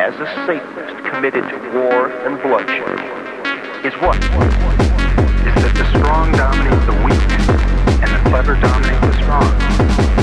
as a Satanist committed to war and bloodshed is what? Is that the strong dominate the weak and the clever dominate the strong.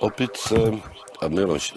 Opět se... A miloš.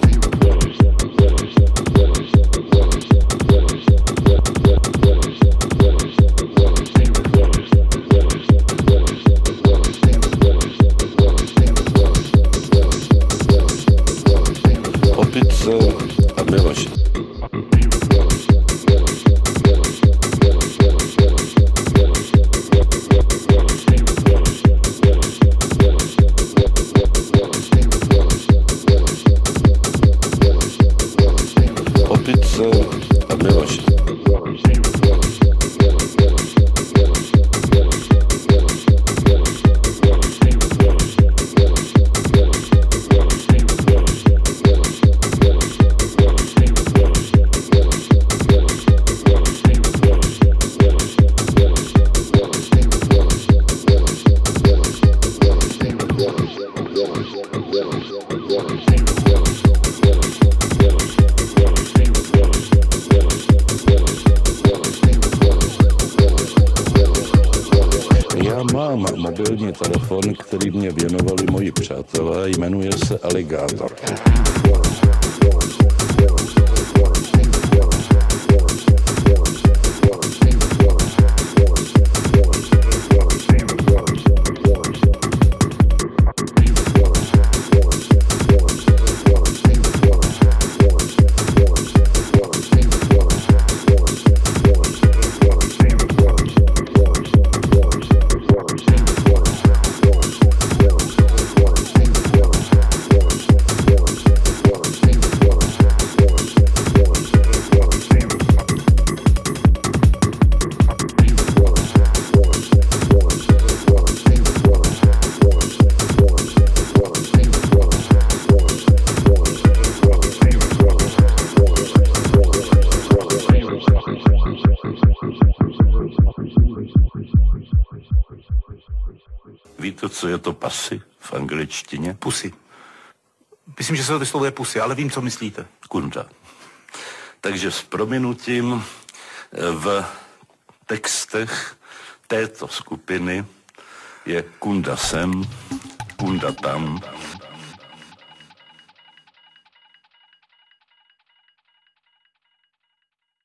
Myslím, že se to vyslovuje pusy, ale vím, co myslíte. Kunda. Takže s prominutím eh, v textech této skupiny je kunda sem, kunda tam,